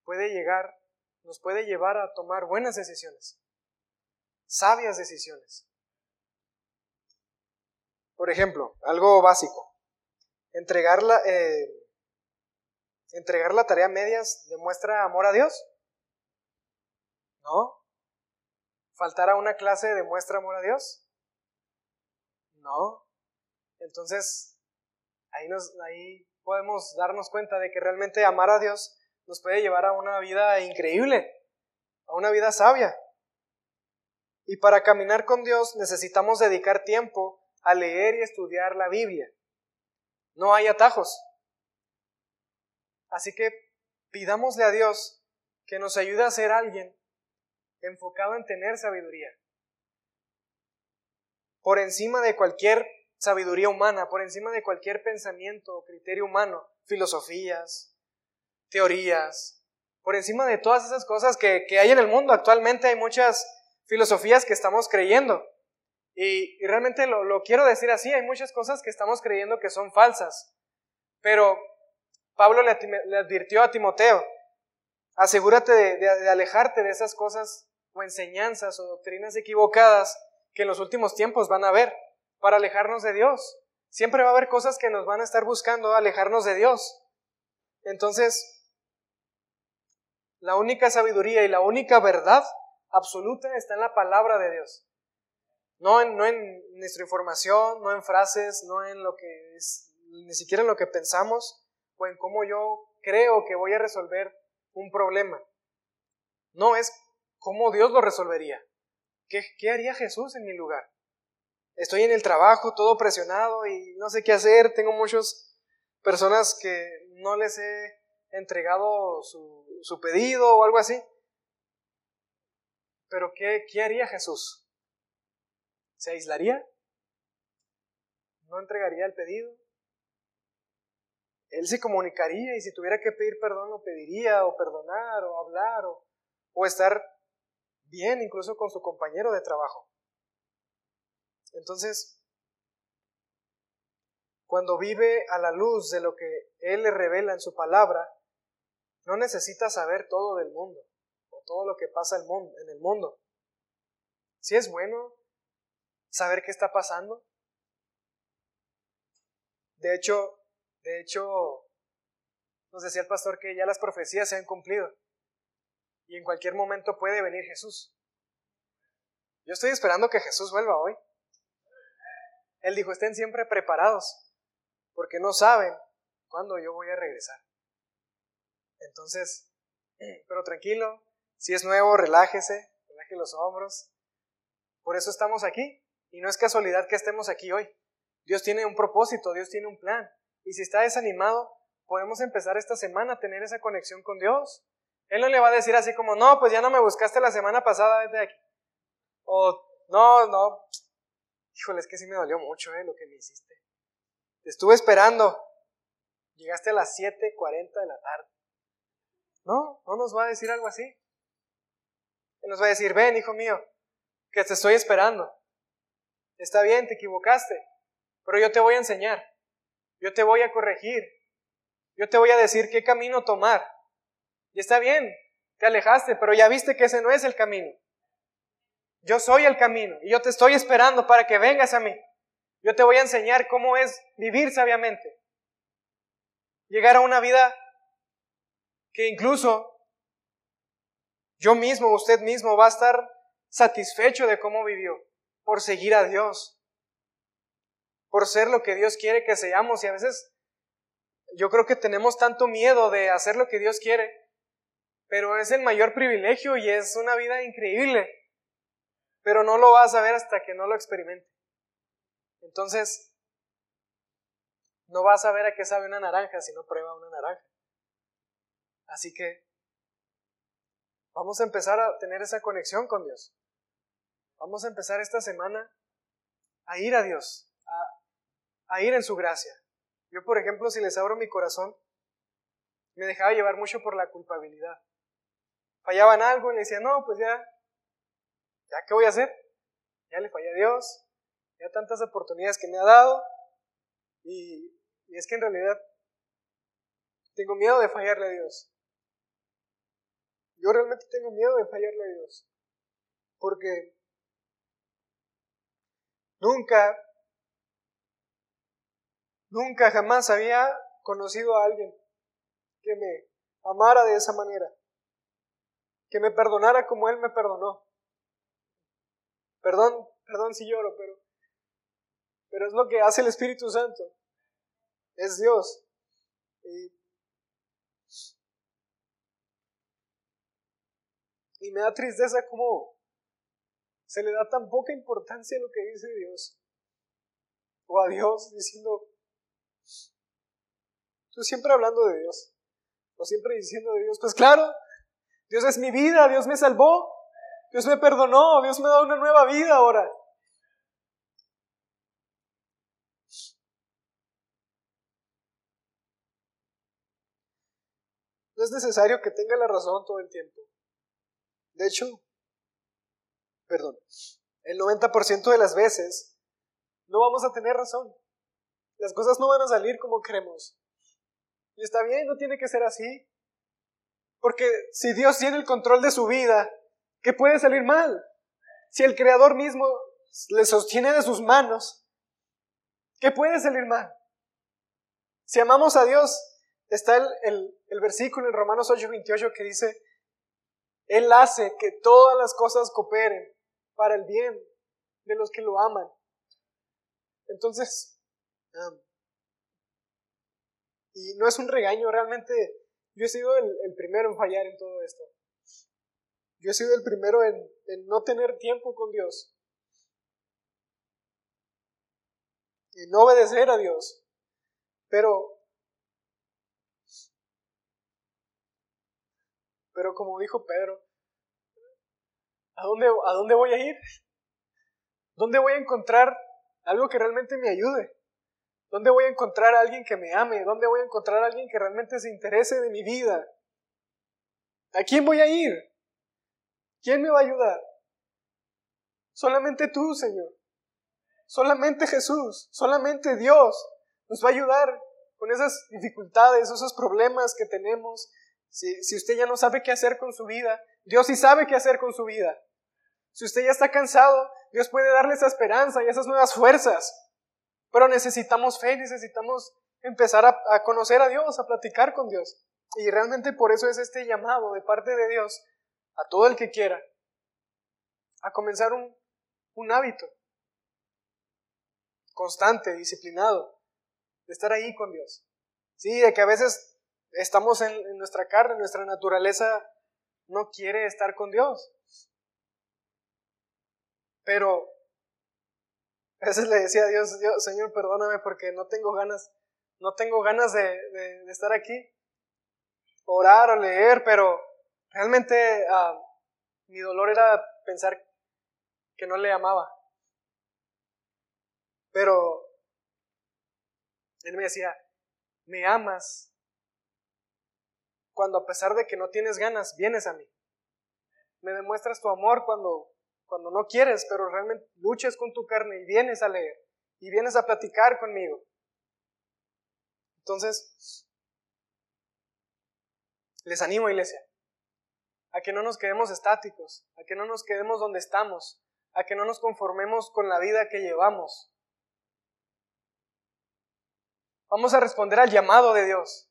puede llegar, nos puede llevar a tomar buenas decisiones, sabias decisiones. Por ejemplo, algo básico, entregar la, eh, entregar la tarea medias demuestra amor a Dios. ¿No? ¿Faltar a una clase demuestra amor a Dios? No. Entonces, ahí, podemos darnos cuenta de que realmente amar a Dios nos puede llevar a una vida increíble, a una vida sabia. Y para caminar con Dios necesitamos dedicar tiempo a leer y estudiar la Biblia. No hay atajos. Así que pidámosle a Dios que nos ayude a ser alguien enfocado en tener sabiduría. Por encima de cualquier sabiduría humana, por encima de cualquier pensamiento o criterio humano, filosofías, teorías, por encima de todas esas cosas que, hay en el mundo. Actualmente hay muchas filosofías que estamos creyendo. Y, realmente lo, quiero decir así, hay muchas cosas que estamos creyendo que son falsas. Pero Pablo le, advirtió a Timoteo, asegúrate de, alejarte de esas cosas o enseñanzas o doctrinas equivocadas que en los últimos tiempos van a haber para alejarnos de Dios. Siempre va a haber cosas que nos van a estar buscando alejarnos de Dios. Entonces, la única sabiduría y la única verdad absoluta está en la palabra de Dios. No en, no en nuestra información, no en frases, no en lo que es, ni siquiera en lo que pensamos o en cómo yo creo que voy a resolver un problema. No es cómo Dios lo resolvería. ¿Qué, qué haría Jesús en mi lugar? Estoy en el trabajo todo presionado y no sé qué hacer. Tengo muchas personas que no les he entregado su, su pedido o algo así. Pero ¿qué, ¿qué haría Jesús? ¿Se aislaría? ¿No entregaría el pedido? Él se comunicaría y si tuviera que pedir perdón lo pediría o perdonar o hablar o, o estar bien incluso con su compañero de trabajo. Entonces, cuando vive a la luz de lo que Él le revela en su palabra, no necesita saber todo del mundo o todo lo que pasa en el mundo. Si es bueno saber qué está pasando. De hecho, de hecho, nos decía el pastor que ya las profecías se han cumplido y en cualquier momento puede venir Jesús. Yo estoy esperando que Jesús vuelva hoy. Él dijo, estén siempre preparados, porque no saben cuándo yo voy a regresar. Entonces, pero tranquilo, si es nuevo, relájese, relaje los hombros. Por eso estamos aquí. Y no es casualidad que estemos aquí hoy. Dios tiene un propósito, Dios tiene un plan. Y si está desanimado, podemos empezar esta semana a tener esa conexión con Dios. Él no le va a decir así como, no, pues ya no me buscaste la semana pasada, desde aquí. O, no, no, híjole, es que sí me dolió mucho eh, lo que me hiciste. Te estuve esperando. Llegaste a las 7.40 de la tarde. No, no nos va a decir algo así. Él nos va a decir, ven, hijo mío, que te estoy esperando. Está bien, te equivocaste, pero yo te voy a enseñar. Yo te voy a corregir. Yo te voy a decir qué camino tomar. Y está bien, te alejaste, pero ya viste que ese no es el camino. Yo soy el camino y yo te estoy esperando para que vengas a mí. Yo te voy a enseñar cómo es vivir sabiamente. Llegar a una vida que incluso yo mismo, usted mismo va a estar satisfecho de cómo vivió por seguir a Dios, por ser lo que Dios quiere que seamos. Y a veces yo creo que tenemos tanto miedo de hacer lo que Dios quiere, pero es el mayor privilegio y es una vida increíble pero no lo vas a ver hasta que no lo experimente. Entonces, no vas a ver a qué sabe una naranja si no prueba una naranja. Así que vamos a empezar a tener esa conexión con Dios. Vamos a empezar esta semana a ir a Dios, a, a ir en su gracia. Yo, por ejemplo, si les abro mi corazón, me dejaba llevar mucho por la culpabilidad. Fallaban algo y le decía, no, pues ya, ¿ya qué voy a hacer? Ya le fallé a Dios, ya tantas oportunidades que me ha dado y, es que en realidad tengo miedo de fallarle a Dios. Yo realmente tengo miedo de fallarle a Dios. Porque nunca, nunca jamás había conocido a alguien que me amara de esa manera. Que me perdonara como Él me perdonó. Perdón, perdón si lloro, pero, pero es lo que hace el Espíritu Santo. Es Dios. Y, y me da tristeza como se le da tan poca importancia a lo que dice Dios. O a Dios diciendo, tú siempre hablando de Dios. O siempre diciendo de Dios, pues claro, Dios es mi vida, Dios me salvó, Dios me perdonó, Dios me da una nueva vida ahora. No es necesario que tenga la razón todo el tiempo. De hecho, perdón, el 90% de las veces no vamos a tener razón. Las cosas no van a salir como queremos. Y está bien, no tiene que ser así. Porque si Dios tiene el control de su vida, ¿qué puede salir mal? Si el Creador mismo le sostiene de sus manos, ¿qué puede salir mal? Si amamos a Dios, está el, el, versículo en Romanos 8:28 que dice, Él hace que todas las cosas cooperen para el bien de los que lo aman. Entonces, y no es un regaño, realmente yo he sido el, primero en fallar en todo esto. Yo he sido el primero en, no tener tiempo con Dios. En no obedecer a Dios. Pero, pero como dijo Pedro, ¿a dónde, ¿a dónde voy a ir? ¿Dónde voy a encontrar algo que realmente me ayude? ¿Dónde voy a encontrar a alguien que me ame? ¿Dónde voy a encontrar a alguien que realmente se interese de mi vida? ¿A quién voy a ir? ¿Quién me va a ayudar? Solamente tú, Señor. Solamente Jesús, solamente Dios nos va a ayudar con esas dificultades, esos problemas que tenemos. Si, si usted ya no sabe qué hacer con su vida, Dios sí sabe qué hacer con su vida. Si usted ya está cansado, Dios puede darle esa esperanza y esas nuevas fuerzas. Pero necesitamos fe, necesitamos empezar a, conocer a Dios, a platicar con Dios. Y realmente por eso es este llamado de parte de Dios a todo el que quiera a comenzar un, un hábito constante, disciplinado, de estar ahí con Dios. Sí, de que a veces estamos en, nuestra carne, nuestra naturaleza no quiere estar con Dios. Pero a veces le decía a Dios, Dios, Señor, perdóname porque no tengo ganas, no tengo ganas de, de, estar aquí, orar o leer, pero realmente ah, mi dolor era pensar que no le amaba. Pero él me decía, me amas cuando a pesar de que no tienes ganas, vienes a mí. Me demuestras tu amor cuando cuando no quieres, pero realmente luchas con tu carne y vienes a leer y vienes a platicar conmigo. Entonces, les animo, iglesia, a que no nos quedemos estáticos, a que no nos quedemos donde estamos, a que no nos conformemos con la vida que llevamos. Vamos a responder al llamado de Dios.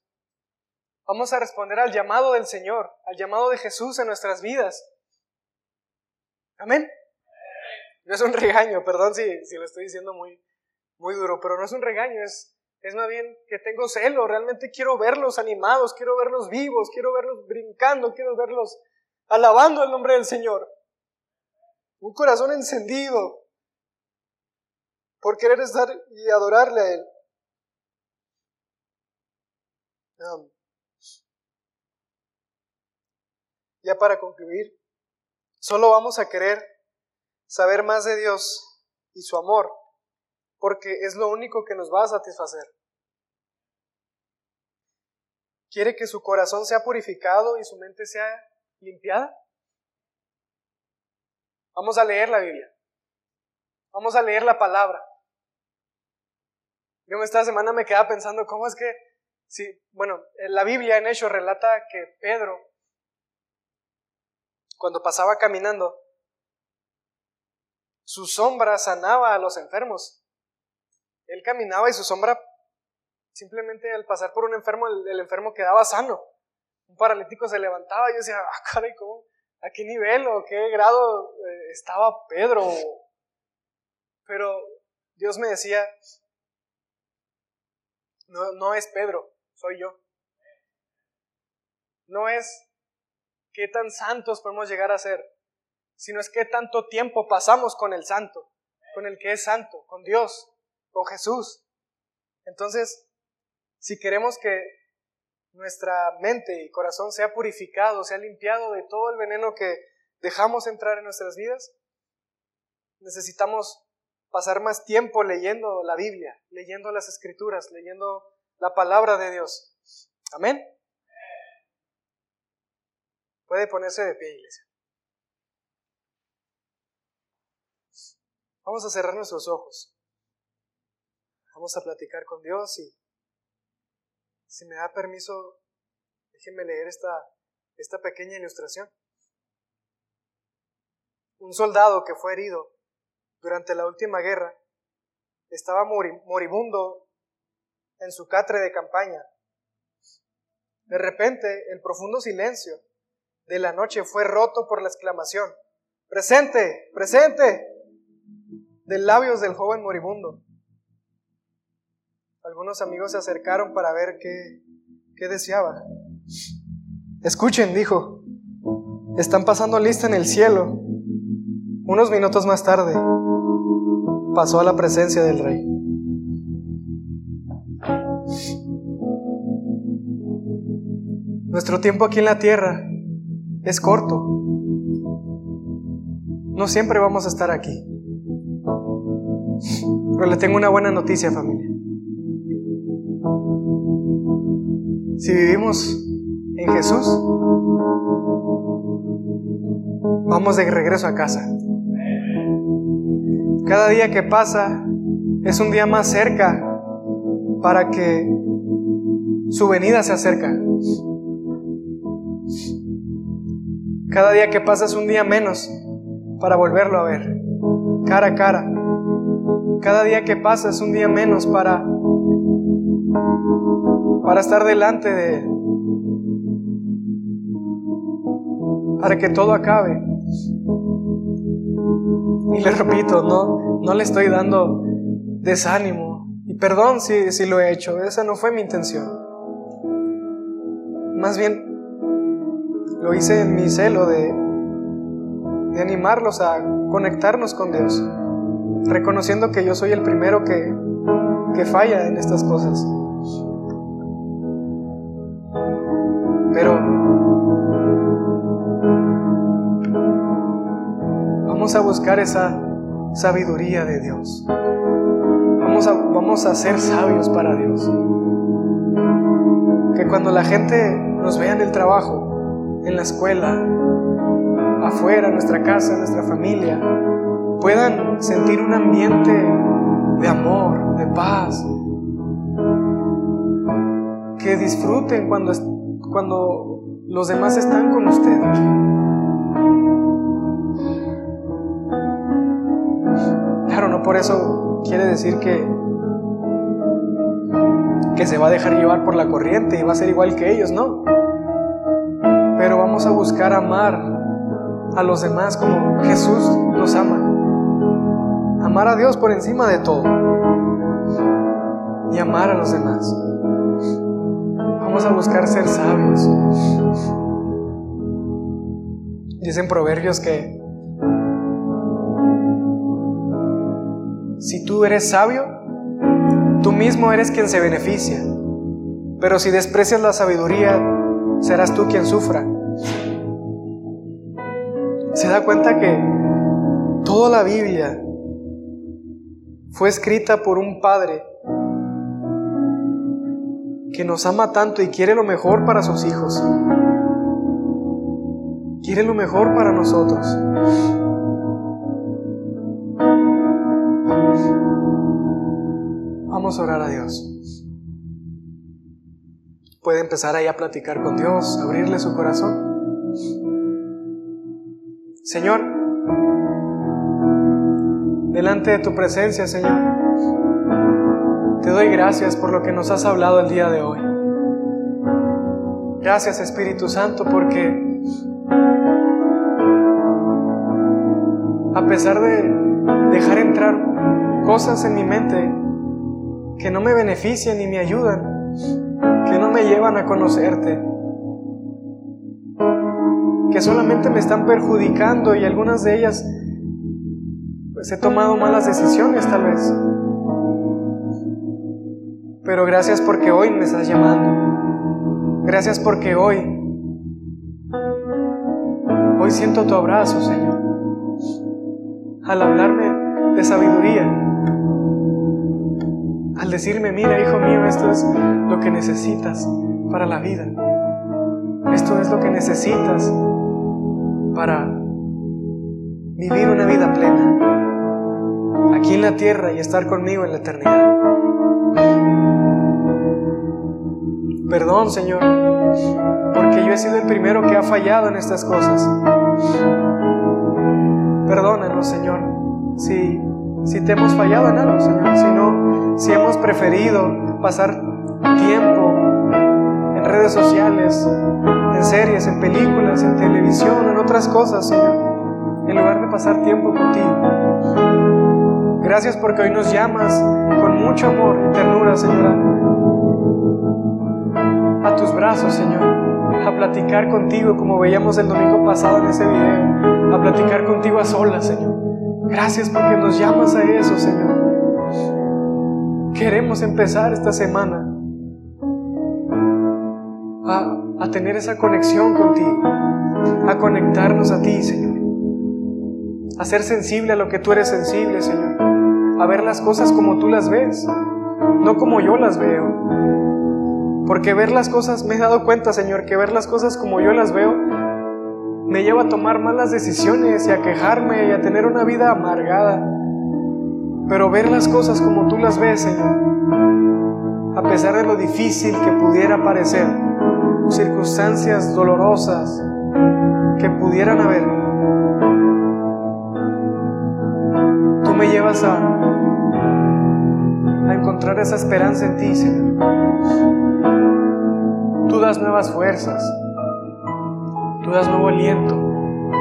Vamos a responder al llamado del Señor, al llamado de Jesús en nuestras vidas. Amén. No es un regaño, perdón si, si lo estoy diciendo muy, muy duro, pero no es un regaño, es, es más bien que tengo celo, realmente quiero verlos animados, quiero verlos vivos, quiero verlos brincando, quiero verlos alabando el nombre del Señor. Un corazón encendido por querer estar y adorarle a Él. Ya para concluir, Solo vamos a querer saber más de Dios y su amor, porque es lo único que nos va a satisfacer. ¿Quiere que su corazón sea purificado y su mente sea limpiada? Vamos a leer la Biblia. Vamos a leer la palabra. Yo esta semana me quedaba pensando cómo es que, si, bueno, la Biblia en hecho relata que Pedro cuando pasaba caminando, su sombra sanaba a los enfermos. Él caminaba y su sombra, simplemente al pasar por un enfermo, el, enfermo quedaba sano. Un paralítico se levantaba y yo decía, ah, caray, ¿cómo? ¿A qué nivel o qué grado eh, estaba Pedro? Pero Dios me decía, no, no es Pedro, soy yo. No es qué tan santos podemos llegar a ser, sino es qué tanto tiempo pasamos con el santo, con el que es santo, con Dios, con Jesús. Entonces, si queremos que nuestra mente y corazón sea purificado, sea limpiado de todo el veneno que dejamos entrar en nuestras vidas, necesitamos pasar más tiempo leyendo la Biblia, leyendo las escrituras, leyendo la palabra de Dios. Amén. Puede ponerse de pie, iglesia. Vamos a cerrar nuestros ojos. Vamos a platicar con Dios y si me da permiso, déjenme leer esta, esta pequeña ilustración. Un soldado que fue herido durante la última guerra estaba moribundo en su catre de campaña. De repente, el profundo silencio de la noche fue roto por la exclamación, presente, presente, de labios del joven moribundo. Algunos amigos se acercaron para ver qué, qué deseaba. Escuchen, dijo, están pasando lista en el cielo. Unos minutos más tarde, pasó a la presencia del rey. Nuestro tiempo aquí en la tierra es corto. No siempre vamos a estar aquí. Pero le tengo una buena noticia, familia. Si vivimos en Jesús, vamos de regreso a casa. Cada día que pasa es un día más cerca para que su venida se acerca. Cada día que pasa es un día menos para volverlo a ver, cara a cara. Cada día que pasa es un día menos para para estar delante de. Para que todo acabe. Y le repito, no, no le estoy dando desánimo. Y perdón si, si lo he hecho, esa no fue mi intención. Más bien, lo hice en mi celo de, de animarlos a conectarnos con Dios, reconociendo que yo soy el primero que, que falla en estas cosas. Vamos a buscar esa sabiduría de Dios. Vamos a, vamos a ser sabios para Dios. Que cuando la gente nos vea en el trabajo, en la escuela, afuera, en nuestra casa, en nuestra familia, puedan sentir un ambiente de amor, de paz. Que disfruten cuando, cuando los demás están con ustedes. Por eso quiere decir que, que se va a dejar llevar por la corriente y va a ser igual que ellos, no. Pero vamos a buscar amar a los demás como Jesús nos ama. Amar a Dios por encima de todo. Y amar a los demás. Vamos a buscar ser sabios. Dicen proverbios que Si tú eres sabio, tú mismo eres quien se beneficia. Pero si desprecias la sabiduría, serás tú quien sufra. Se da cuenta que toda la Biblia fue escrita por un padre que nos ama tanto y quiere lo mejor para sus hijos. Quiere lo mejor para nosotros. Orar a Dios. Puede empezar ahí a platicar con Dios, abrirle su corazón. Señor, delante de tu presencia, Señor, te doy gracias por lo que nos has hablado el día de hoy. Gracias Espíritu Santo porque a pesar de dejar entrar cosas en mi mente que no me benefician ni me ayudan, que no me llevan a conocerte, que solamente me están perjudicando y algunas de ellas pues he tomado malas decisiones tal vez. Pero gracias porque hoy me estás llamando. Gracias porque hoy, hoy siento tu abrazo, Señor. Al hablarme de sabiduría, decirme, mira, hijo mío, esto es lo que necesitas para la vida. Esto es lo que necesitas para vivir una vida plena aquí en la tierra y estar conmigo en la eternidad. Perdón, Señor, porque yo he sido el primero que ha fallado en estas cosas. Perdónanos, Señor, si, si te hemos fallado en algo, Señor, si no, si hemos preferido pasar tiempo en redes sociales, en series, en películas, en televisión, en otras cosas, Señor, en lugar de pasar tiempo contigo. Gracias porque hoy nos llamas con mucho amor y ternura, Señor, a tus brazos, Señor, a platicar contigo como veíamos el domingo pasado en ese video, a platicar contigo a solas, Señor. Gracias porque nos llamas a eso, Señor. Queremos empezar esta semana a, a tener esa conexión contigo, a conectarnos a ti, Señor a ser sensible a lo que tú eres sensible, Señor a ver las cosas como tú las ves, no como yo las veo. Porque ver las cosas, me he dado cuenta, Señor, que ver las cosas como yo las veo me lleva a tomar malas decisiones y a quejarme y a tener una vida amargada. Pero ver las cosas como tú las ves, Señor, a pesar de lo difícil que pudiera parecer, circunstancias dolorosas que pudieran haber, tú me llevas a encontrar esa esperanza en ti, Señor. Tú das nuevas fuerzas, tú das nuevo aliento.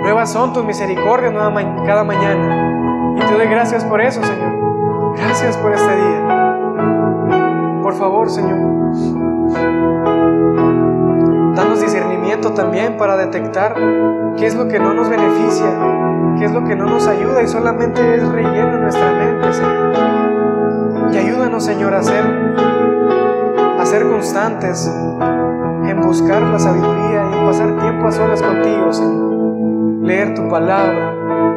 Nuevas son tus misericordias cada mañana. Y te doy gracias por eso, Señor. Gracias por este día. Por favor, Señor. Danos discernimiento también para detectar qué es lo que no nos beneficia, qué es lo que no nos ayuda y solamente es relleno en nuestra mente, Señor. Y ayúdanos, Señor, a ser, a ser constantes en buscar la sabiduría y pasar tiempo a solas contigo, Señor. Leer tu palabra,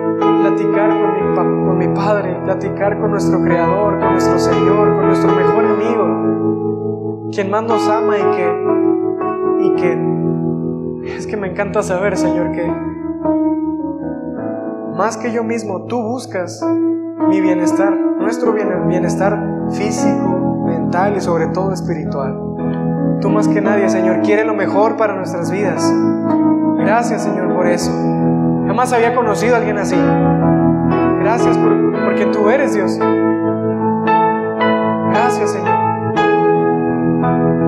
platicar con mi, con mi Padre, platicar con nuestro Creador, con nuestro Señor, con nuestro mejor amigo, quien más nos ama y que, y que es que me encanta saber, Señor, que más que yo mismo, tú buscas mi bienestar, nuestro bienestar físico, mental y sobre todo espiritual. Tú más que nadie, Señor, quiere lo mejor para nuestras vidas. Gracias, Señor, por eso. Jamás había conocido a alguien así. Gracias porque tú eres Dios. Gracias, Señor.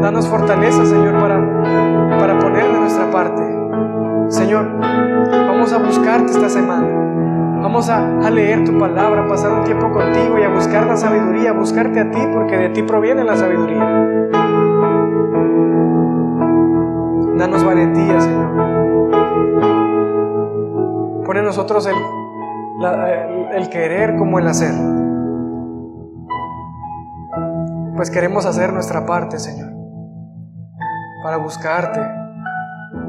Danos fortaleza, Señor, para, para poner de nuestra parte. Señor, vamos a buscarte esta semana. Vamos a, leer tu palabra, a pasar un tiempo contigo y a buscar la sabiduría, a buscarte a ti, porque de ti proviene la sabiduría. Danos valentía, Señor. Pone en nosotros el, el querer como el hacer. Pues queremos hacer nuestra parte, Señor, para buscarte,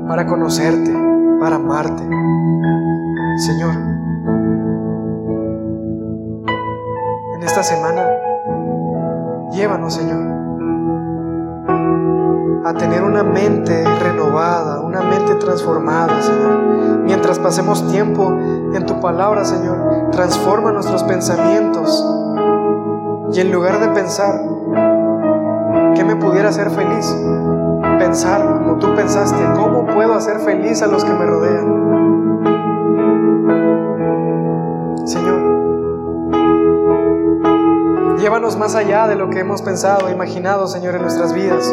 para conocerte, para amarte. Señor, esta semana, llévanos, Señor, a tener una mente renovada, una mente transformada, Señor. Mientras pasemos tiempo en tu palabra, Señor, transforma nuestros pensamientos. Y en lugar de pensar que me pudiera hacer feliz, pensar como tú pensaste, ¿cómo puedo hacer feliz a los que me rodean? Llévanos más allá de lo que hemos pensado, imaginado, Señor, en nuestras vidas.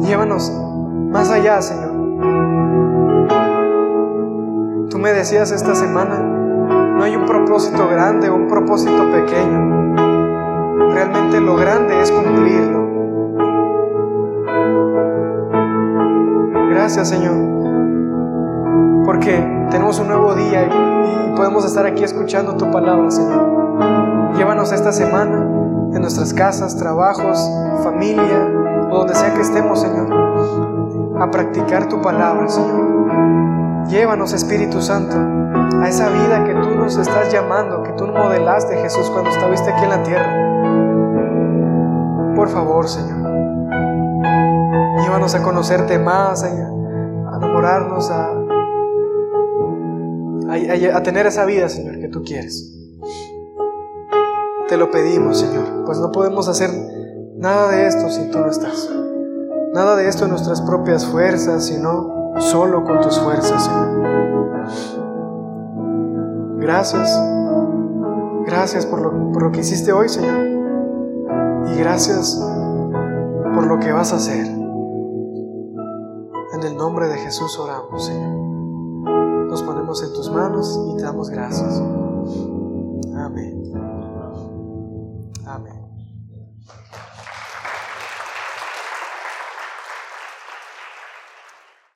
Llévanos más allá, Señor. Me decías esta semana No hay un propósito grande o un propósito pequeño. Realmente lo grande es cumplirlo. Gracias Señor, porque tenemos un nuevo día y, podemos estar aquí escuchando tu palabra, Señor. Llévanos esta semana en nuestras casas, trabajos, familia o donde sea que estemos, Señor, a practicar tu palabra, Señor. Llévanos, Espíritu Santo, a esa vida que tú nos estás llamando, que tú modelaste, Jesús, cuando estuviste aquí en la tierra. Por favor, Señor. Llévanos a conocerte más, a enamorarnos, a, a, a tener esa vida, Señor, que tú quieres. Te lo pedimos, Señor, pues no podemos hacer nada de esto si tú no estás. Nada de esto en nuestras propias fuerzas, sino solo con tus fuerzas, Señor. Gracias. Gracias por lo, por lo que hiciste hoy, Señor. Y gracias por lo que vas a hacer. En el nombre de Jesús oramos, Señor. Nos ponemos en tus manos y te damos gracias.